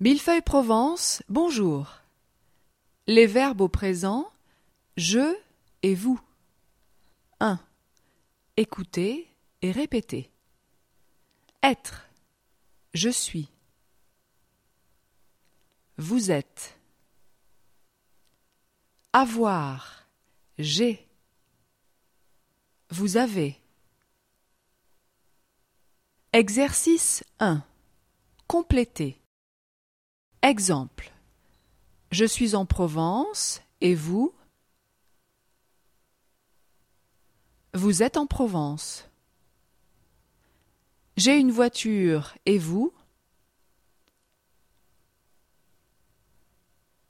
Millefeuille Provence, bonjour. Les verbes au présent je et vous. 1. Écoutez et répétez. Être. Je suis. Vous êtes. Avoir. J'ai. Vous avez. Exercice 1. Complétez. Exemple. Je suis en Provence et vous? Vous êtes en Provence. J'ai une voiture et vous?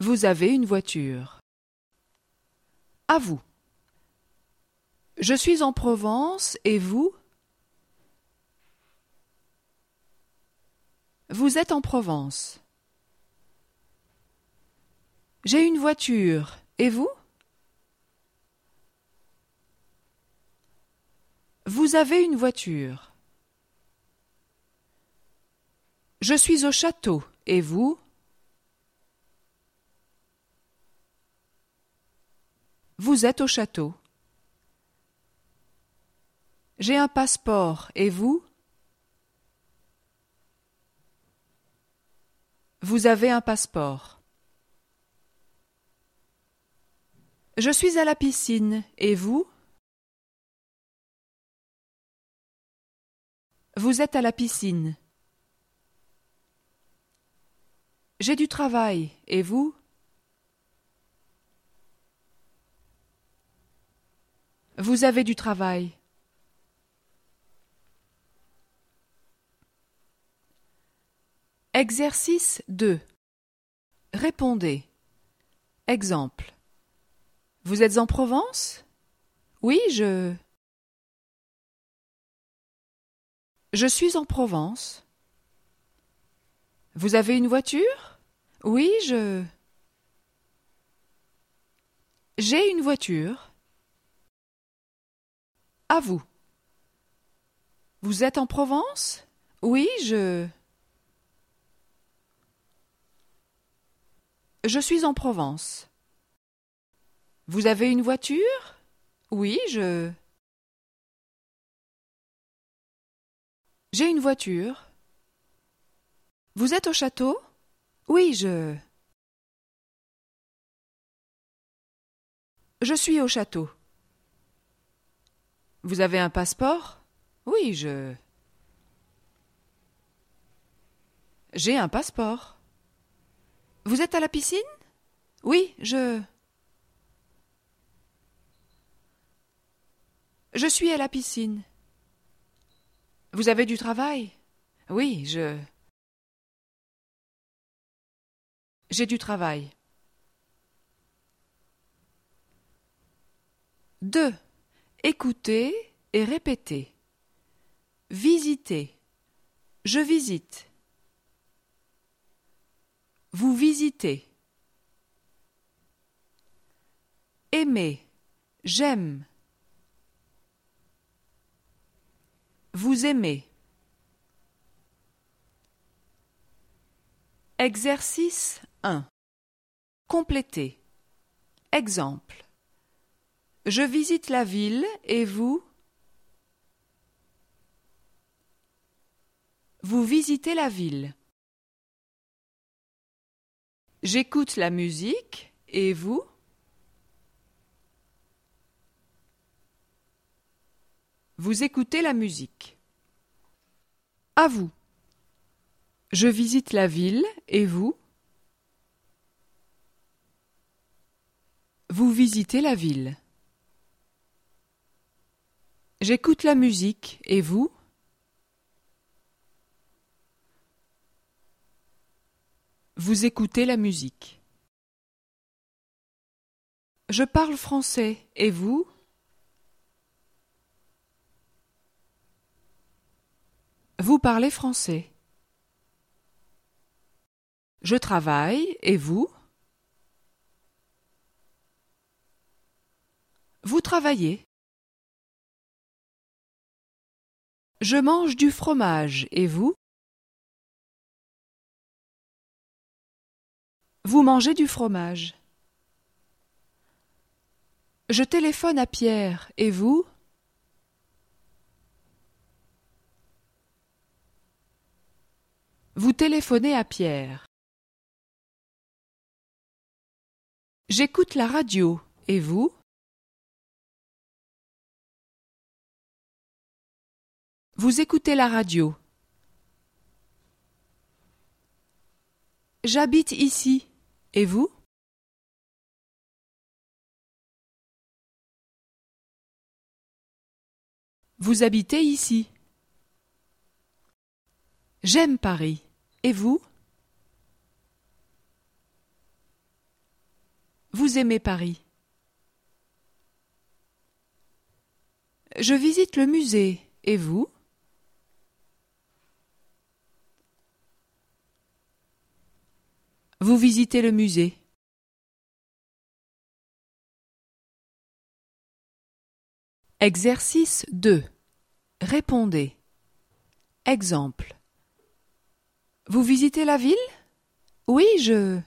Vous avez une voiture. À vous. Je suis en Provence et vous? Vous êtes en Provence. J'ai une voiture. Et vous? Vous avez une voiture. Je suis au château. Et vous? Vous êtes au château. J'ai un passeport. Et vous? Vous avez un passeport. Je suis à la piscine. Et vous? Vous êtes à la piscine. J'ai du travail. Et vous? Vous avez du travail. Exercice 2. Répondez. Exemple. Vous êtes en Provence? Oui, je. Je suis en Provence. Vous avez une voiture? Oui, je. J'ai une voiture. À vous. Vous êtes en Provence? Oui, je. Je suis en Provence. Vous avez une voiture? Oui, je. J'ai une voiture. Vous êtes au château? Oui, je. Je suis au château. Vous avez un passeport? Oui, je. J'ai un passeport. Vous êtes à la piscine? Oui, je. Je suis à la piscine. Vous avez du travail? Oui, je. J'ai du travail. 2. Écoutez et répétez. Visitez. Je visite. Vous visitez. Aimer. J'aime. Vous aimez. Exercice 1. Complétez. Exemple. Je visite la ville et vous? Vous visitez la ville. J'écoute la musique et vous? Vous écoutez la musique. À vous. Je visite la ville et vous Vous visitez la ville. J'écoute la musique et vous Vous écoutez la musique. Je parle français et vous Vous parlez français. Je travaille et vous? Vous travaillez. Je mange du fromage et vous? Vous mangez du fromage. Je téléphone à Pierre, et vous? Vous téléphonez à Pierre. J'écoute la radio, et vous? Vous écoutez la radio. J'habite ici. Et vous? Vous habitez ici. J'aime Paris. Et vous? Vous aimez Paris. Je visite le musée. Et vous? Vous visitez le musée. Exercice 2. Répondez. Exemple. Vous visitez la ville? Oui, je.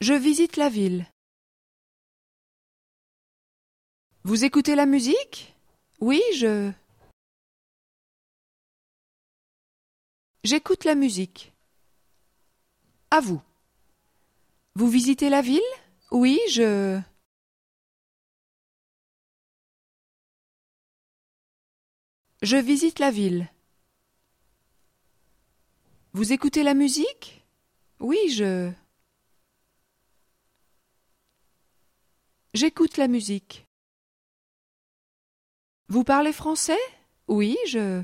Je visite la ville. Vous écoutez la musique? Oui, je. J'écoute la musique. À vous. Vous visitez la ville? Oui, je. Je visite la ville. Vous écoutez la musique? Oui, je. J'écoute la musique. Vous parlez français? Oui, je.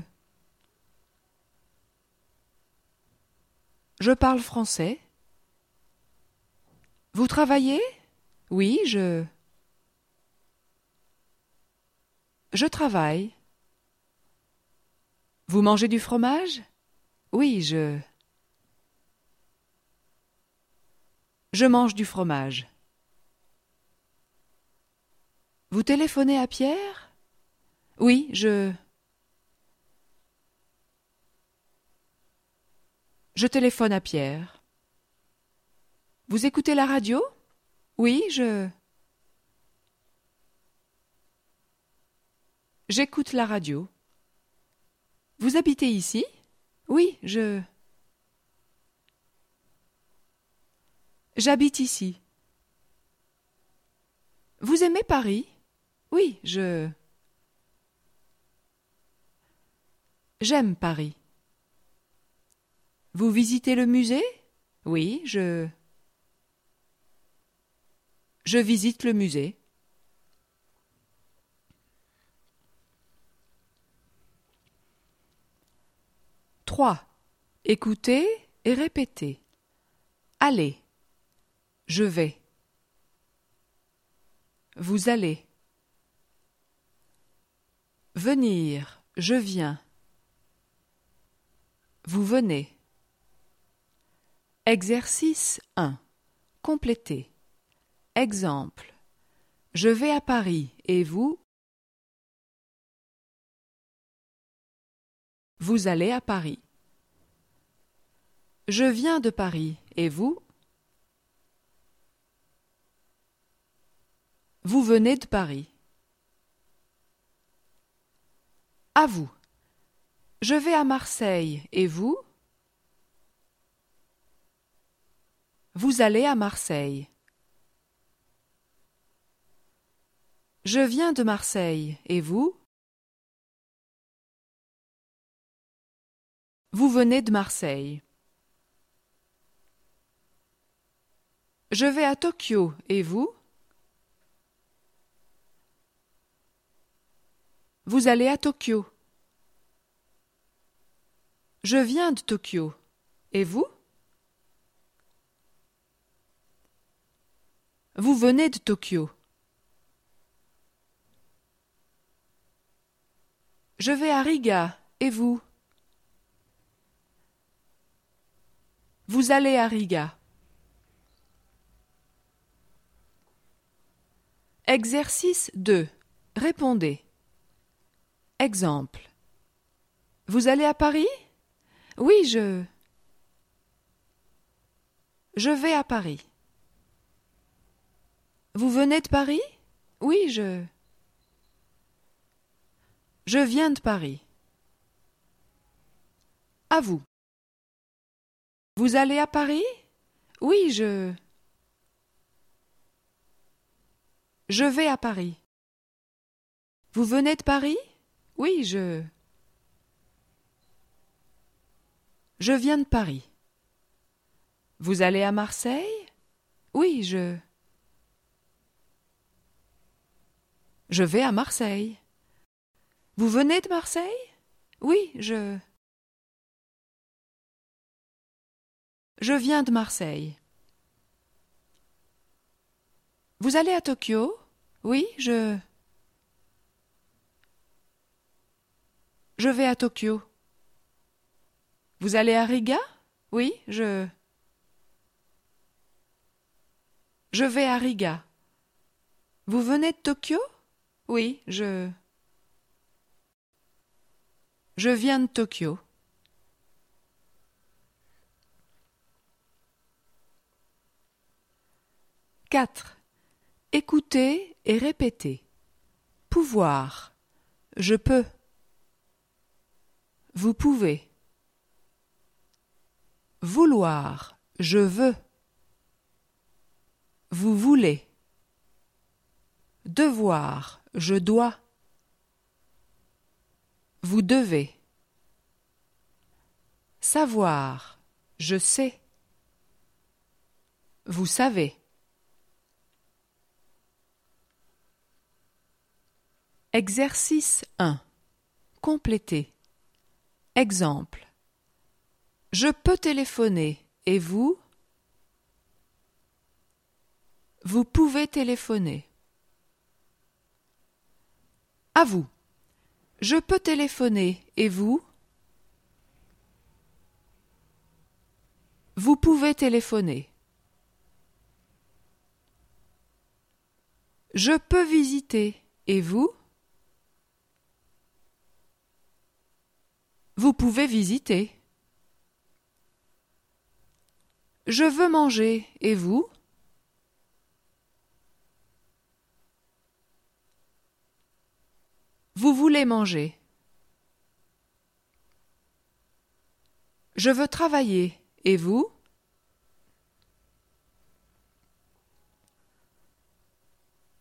Je parle français. Vous travaillez? Oui, je. Je travaille. Vous mangez du fromage? Oui, je. Je mange du fromage. Vous téléphonez à Pierre? Oui, je. Je téléphone à Pierre. Vous écoutez la radio? Oui, je. J'écoute la radio. Vous habitez ici? Oui, je. J'habite ici. Vous aimez Paris? Oui, je. J'aime Paris. Vous visitez le musée? Oui, je. Je visite le musée. Trois. Écoutez et répétez. Allez. Je vais. Vous allez. Venir. Je viens. Vous venez. Exercice 1. Complétez. Exemple. Je vais à Paris et vous Vous allez à Paris. Je viens de Paris et vous? Vous venez de Paris. À vous. Je vais à Marseille et vous? Vous allez à Marseille. Je viens de Marseille, et vous? Vous venez de Marseille. Je vais à Tokyo, et vous? Vous allez à Tokyo. Je viens de Tokyo. Et vous? Vous venez de Tokyo. Je vais à Riga, et vous? Vous allez à Riga. Exercice 2. Répondez. Exemple. Vous allez à Paris? Oui, je. Je vais à Paris. Vous venez de Paris? Oui, je. Je viens de Paris. À vous. Vous allez à Paris? Oui, je. Je vais à Paris. Vous venez de Paris? Oui, je. Je viens de Paris. Vous allez à Marseille? Oui, je. Je vais à Marseille. Vous venez de Marseille? Oui, je. Je viens de Marseille. Vous allez à Tokyo? Oui, je. Je vais à Tokyo. Vous allez à Riga? Oui, je. Je vais à Riga. Vous venez de Tokyo? Oui, je. Je viens de Tokyo. Quatre. Écoutez et répétez. Pouvoir. Je peux. Vous pouvez. Vouloir. Je veux. Vous voulez. Devoir. Je dois. Vous devez. Savoir. Je sais. Vous savez. Exercice 1. Compléter. Exemple. Je peux téléphoner. Et vous? Vous pouvez téléphoner. À vous. Je peux téléphoner. Et vous? Vous pouvez téléphoner. Je peux visiter. Et vous? Vous pouvez visiter. Je veux manger. Et vous? Vous voulez manger. Je veux travailler. Et vous?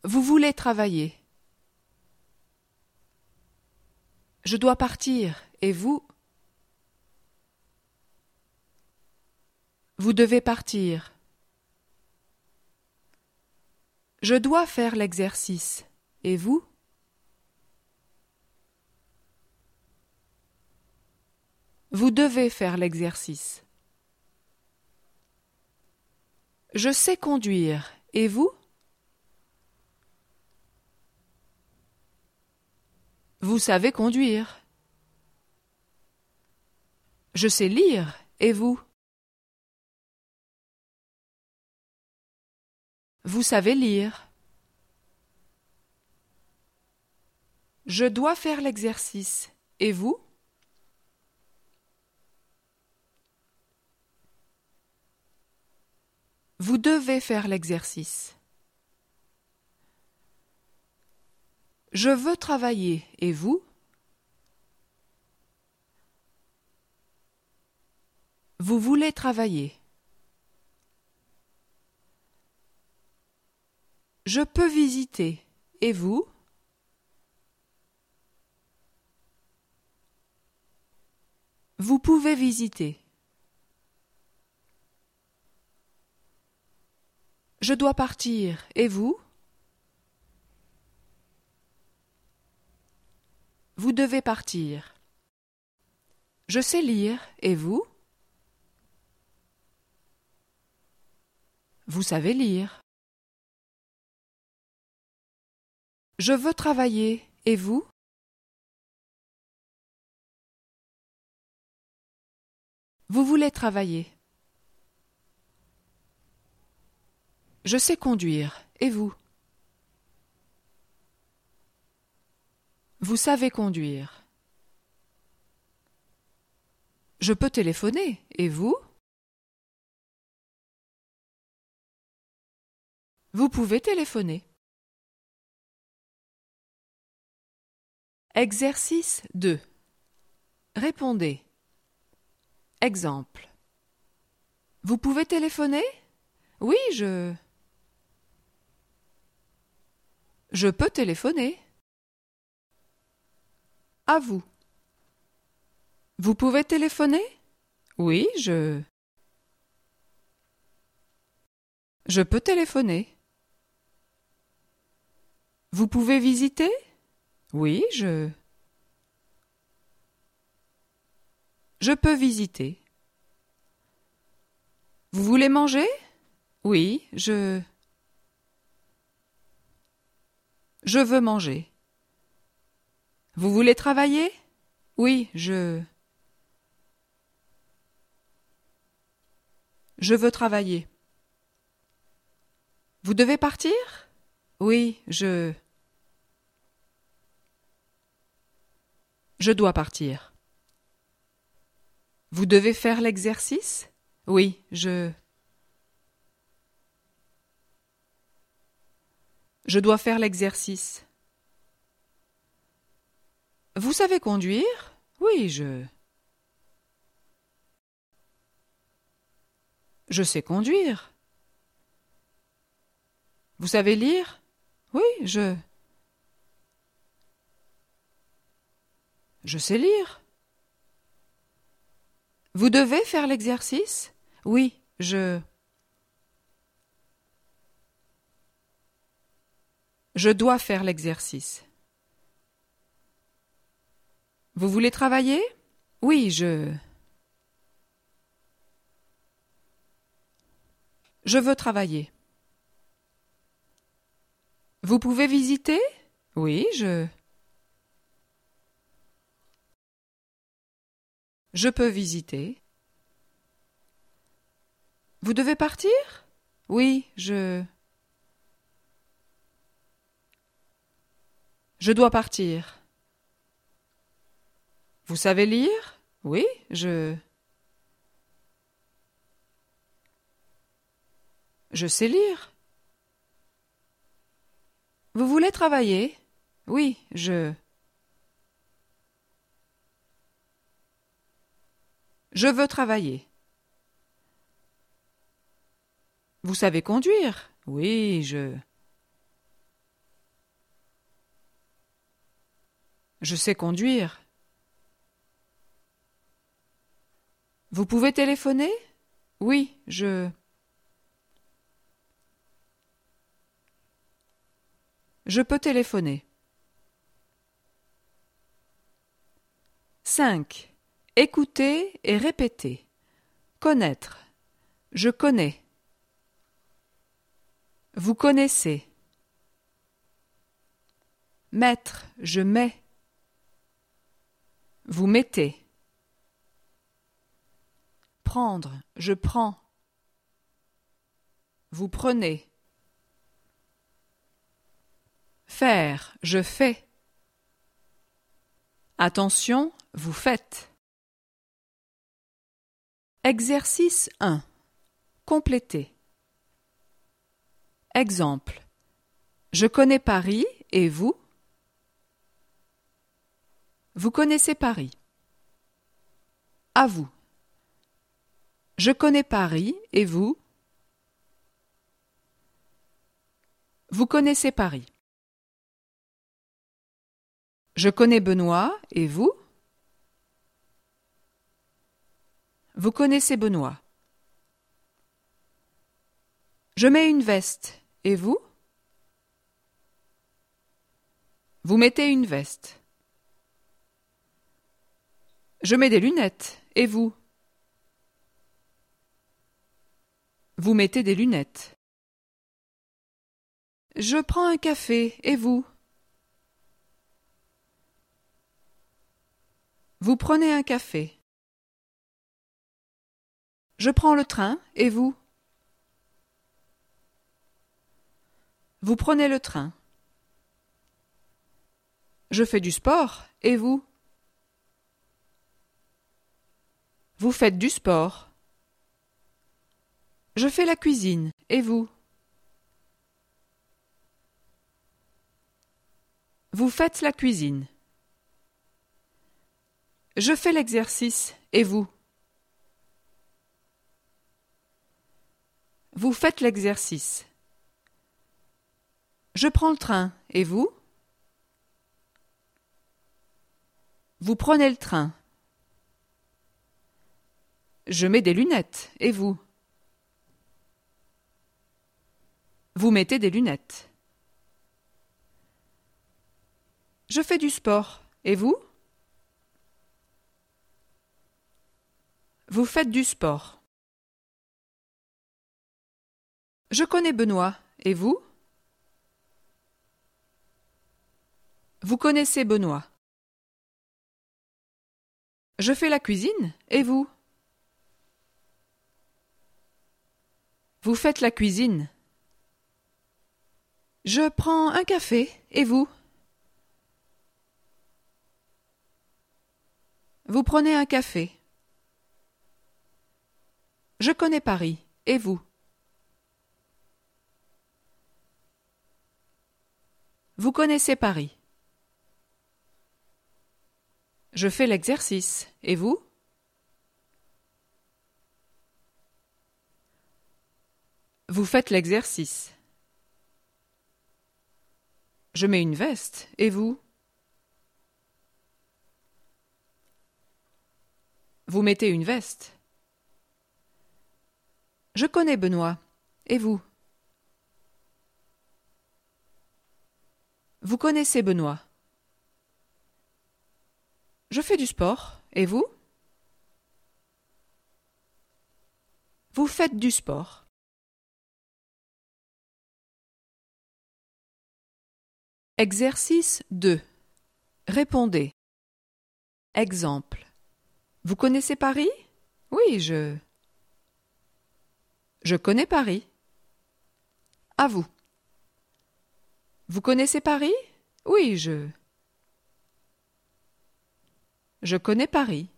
Vous voulez travailler. Je dois partir. Et vous? Vous devez partir. Je dois faire l'exercice. Et vous? Vous devez faire l'exercice. Je sais conduire. Et vous? Vous savez conduire. Je sais lire. Et vous? Vous savez lire. Je dois faire l'exercice. Et vous? Vous devez faire l'exercice. Je veux travailler. Et vous? Vous voulez travailler. Je peux visiter. Et vous? Vous pouvez visiter. Je dois partir. Et vous? Vous devez partir. Je sais lire. Et vous? Vous savez lire. Je veux travailler. Et vous? Vous voulez travailler. Je sais conduire. Et vous? Vous savez conduire. Je peux téléphoner. Et vous? Vous pouvez téléphoner. Exercice 2. Répondez. Exemple. Vous pouvez téléphoner? Oui, je. Je peux téléphoner. À vous. Vous pouvez téléphoner? Oui, je. Je peux téléphoner. Vous pouvez visiter? Oui, je. Je peux visiter. Vous voulez manger? Oui, je. Je veux manger. Vous voulez travailler? Oui, je. Je veux travailler. Vous devez partir? Oui, je. Je dois partir. Vous devez faire l'exercice? Oui, je. Je dois faire l'exercice. Vous savez conduire? Oui, je. Je sais conduire. Vous savez lire? Oui, je. Je sais lire. Vous devez faire l'exercice? Oui, je. Je dois faire l'exercice. Vous voulez travailler? Oui, je. Je veux travailler. Vous pouvez visiter? Oui, je. Je peux visiter. Vous devez partir? Oui, je. Je dois partir. Vous savez lire? Oui, je. Je sais lire. Vous voulez travailler? Oui, je. Je veux travailler. Vous savez conduire? Oui, je. Je sais conduire. Vous pouvez téléphoner? Oui, je. Je peux téléphoner. 5. Écouter et répéter. Connaître. Je connais. Vous connaissez. Mettre. Je mets. Vous mettez. Prendre. Je prends. Vous prenez. Faire, je fais. Attention, vous faites. Exercice 1. Compléter. Exemple. Je connais Paris et vous? Vous connaissez Paris. À vous. Je connais Paris et vous? Vous connaissez Paris? Je connais Benoît, et vous? Vous connaissez Benoît? Je mets une veste, et vous? Vous mettez une veste. Je mets des lunettes, et vous? Vous mettez des lunettes. Je prends un café, et vous? Vous prenez un café. Je prends le train, et vous? Vous prenez le train. Je fais du sport, et vous? Vous faites du sport. Je fais la cuisine, et vous? Vous faites la cuisine. Je fais l'exercice, et vous? Vous faites l'exercice. Je prends le train, et vous? Vous prenez le train. Je mets des lunettes, et vous? Vous mettez des lunettes. Je fais du sport. Et vous? Vous faites du sport. Je connais Benoît. Et vous? Vous connaissez Benoît. Je fais la cuisine. Et vous? Vous faites la cuisine. Je prends un café. Et vous? Vous prenez un café. Je connais Paris. Et vous? Vous connaissez Paris? Je fais l'exercice. Et vous? Vous faites l'exercice. Je mets une veste. Et vous? Vous mettez une veste. Je connais Benoît. Et vous? Vous connaissez Benoît? Je fais du sport. Et vous? Vous faites du sport. Exercice 2. Répondez. Exemple. Vous connaissez Paris? Oui, je. Je connais Paris. À vous. Vous connaissez Paris? Oui, je. Je connais Paris.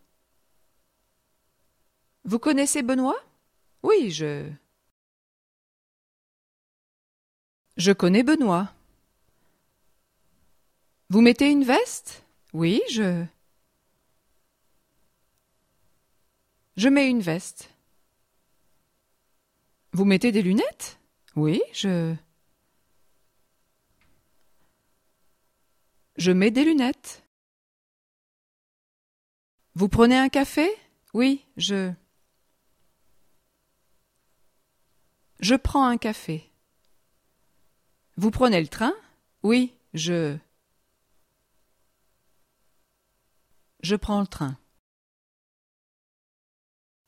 Vous connaissez Benoît? Oui, je. Je connais Benoît. Vous mettez une veste? Oui, je. Je mets une veste. Vous mettez des lunettes? Oui, je. Je mets des lunettes. Vous prenez un café? Oui, je. Je prends un café. Vous prenez le train? Oui, je. Je prends le train.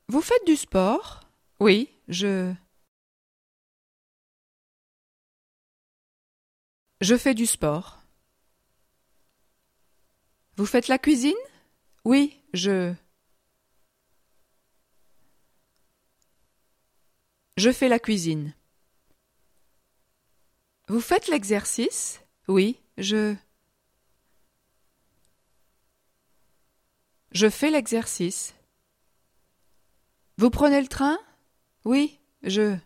Vous faites du sport? Oui, je. Je fais du sport. Vous faites la cuisine? Oui, je. Je fais la cuisine. Vous faites l'exercice? Oui, je. Je fais l'exercice. Vous prenez le train? Oui, je.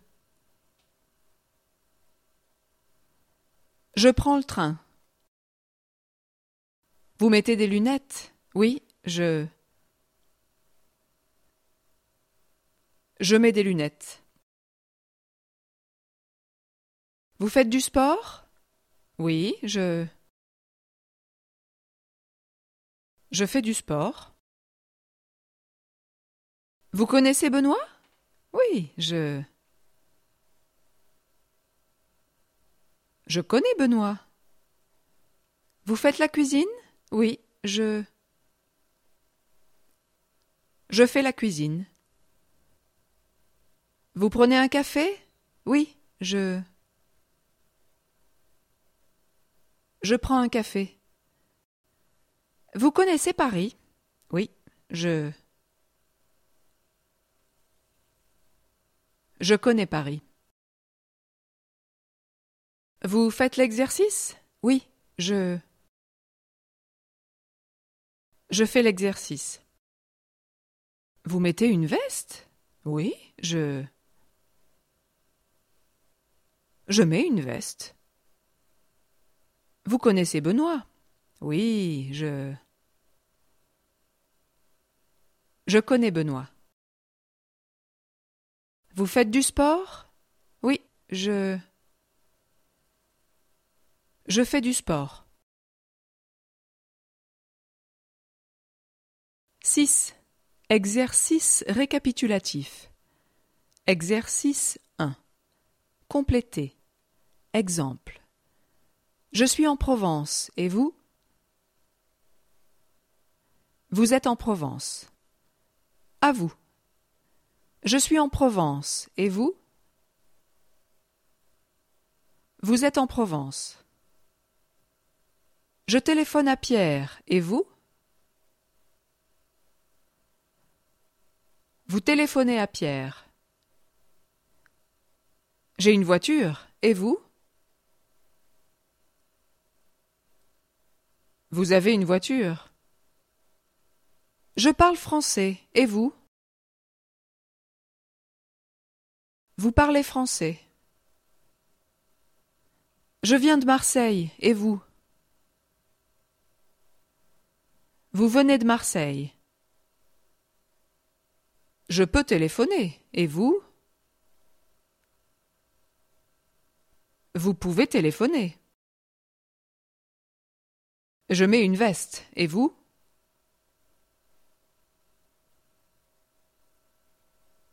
Je prends le train. Vous mettez des lunettes? Oui, je. Je mets des lunettes. Vous faites du sport? Oui, je. Je fais du sport. Vous connaissez Benoît? Oui, je. Je connais Benoît. Vous faites la cuisine? Oui, je. Je fais la cuisine. Vous prenez un café? Oui, je. Je prends un café. Vous connaissez Paris? Oui, je. Je connais Paris. Vous faites l'exercice? Oui, je. Je fais l'exercice. Vous mettez une veste? Oui, je. Je mets une veste. Vous connaissez Benoît? Oui, je. Je connais Benoît. Vous faites du sport? Oui, je. Je fais du sport. 6. Exercice récapitulatif. Exercice 1. Compléter. Exemple. Je suis en Provence, et vous? Vous êtes en Provence. À vous. Je suis en Provence, et vous? Vous êtes en Provence. Je téléphone à Pierre, et vous? Vous téléphonez à Pierre. J'ai une voiture, et vous? Vous avez une voiture. Je parle français, et vous? Vous parlez français. Je viens de Marseille, et vous? Vous venez de Marseille. Je peux téléphoner, et vous? Vous pouvez téléphoner. Je mets une veste, et vous?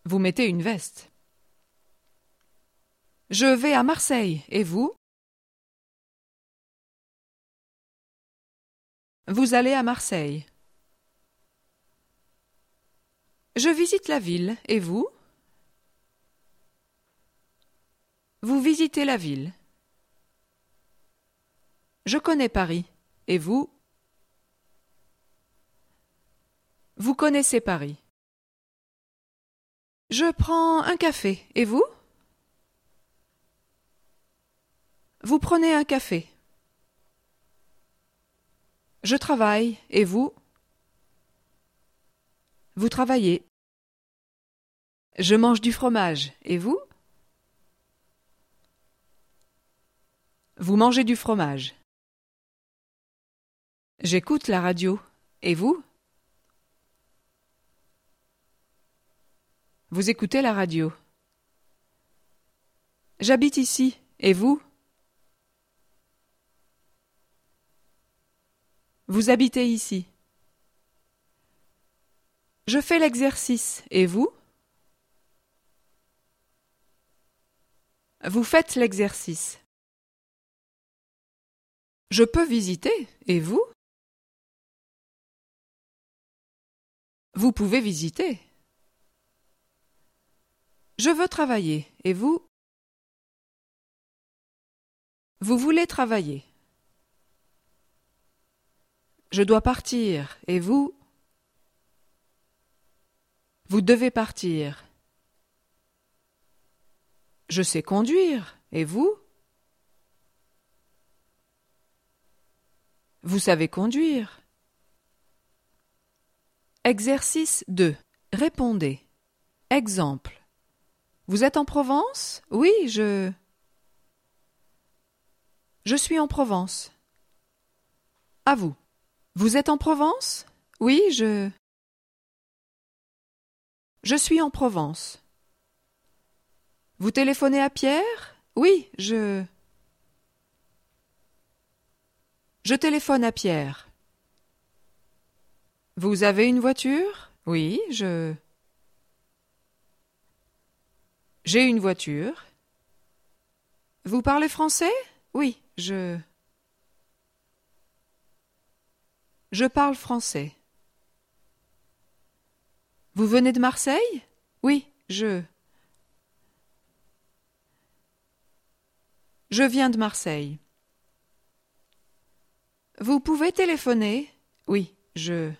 Vous mettez une veste. Je vais à Marseille, et vous? Vous allez à Marseille. Je visite la ville, et vous? Vous visitez la ville. Je connais Paris. Et vous? Vous connaissez Paris. Je prends un café. Et vous? Vous prenez un café. Je travaille. Et vous? Vous travaillez. Je mange du fromage. Et vous? Vous mangez du fromage. J'écoute la radio. Et vous? Vous écoutez la radio. J'habite ici. Et vous? Vous habitez ici. Je fais l'exercice. Et vous? Vous faites l'exercice. Je peux visiter. Et vous? Vous pouvez visiter. Je veux travailler. Et vous? Vous voulez travailler. Je dois partir. Et vous? Vous devez partir. Je sais conduire. Et vous? Vous savez conduire. Exercice 2. Répondez. Exemple. Vous êtes en Provence? Oui, je. Je suis en Provence. À vous. Vous êtes en Provence? Oui, je. Je suis en Provence. Vous téléphonez à Pierre? Oui, je. Je téléphone à Pierre. Vous avez une voiture? Oui, je. J'ai une voiture. Vous parlez français? Oui, je. Je parle français. Vous venez de Marseille? Oui, je. Je viens de Marseille. Vous pouvez téléphoner? Oui, je.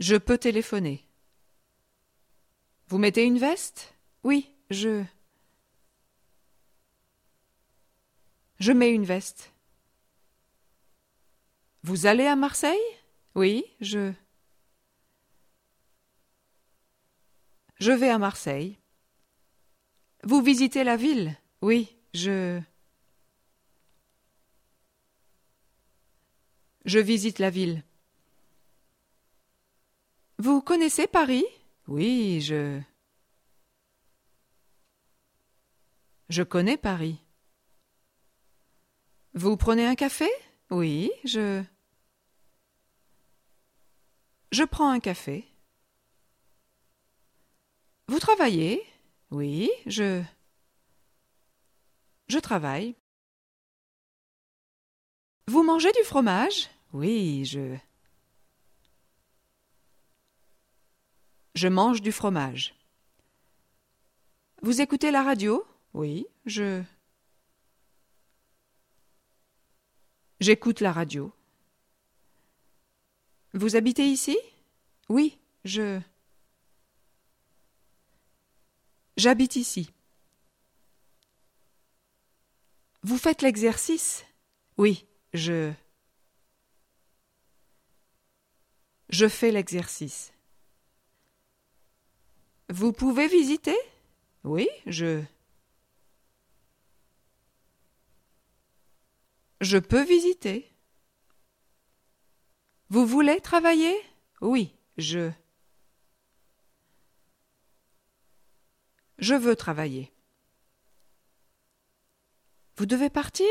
Je peux téléphoner. Vous mettez une veste? Oui, je. Je mets une veste. Vous allez à Marseille? Oui, je. Je vais à Marseille. Vous visitez la ville? Oui, je. Je visite la ville. Vous connaissez Paris? Oui, je. Je connais Paris. Vous prenez un café? Oui, je. Je prends un café. Vous travaillez? Oui, je. Je travaille. Vous mangez du fromage? Oui, je. Je mange du fromage. Vous écoutez la radio? Oui, je. J'écoute la radio. Vous habitez ici? Oui, je. J'habite ici. Vous faites l'exercice? Oui, je. Je fais l'exercice. Vous pouvez visiter? Oui, je. Je peux visiter. Vous voulez travailler? Oui, je. Je veux travailler. Vous devez partir?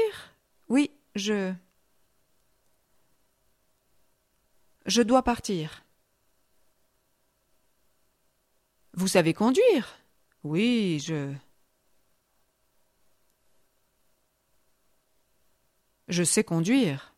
Oui, je. Je dois partir. Vous savez conduire? Oui, je. Je sais conduire.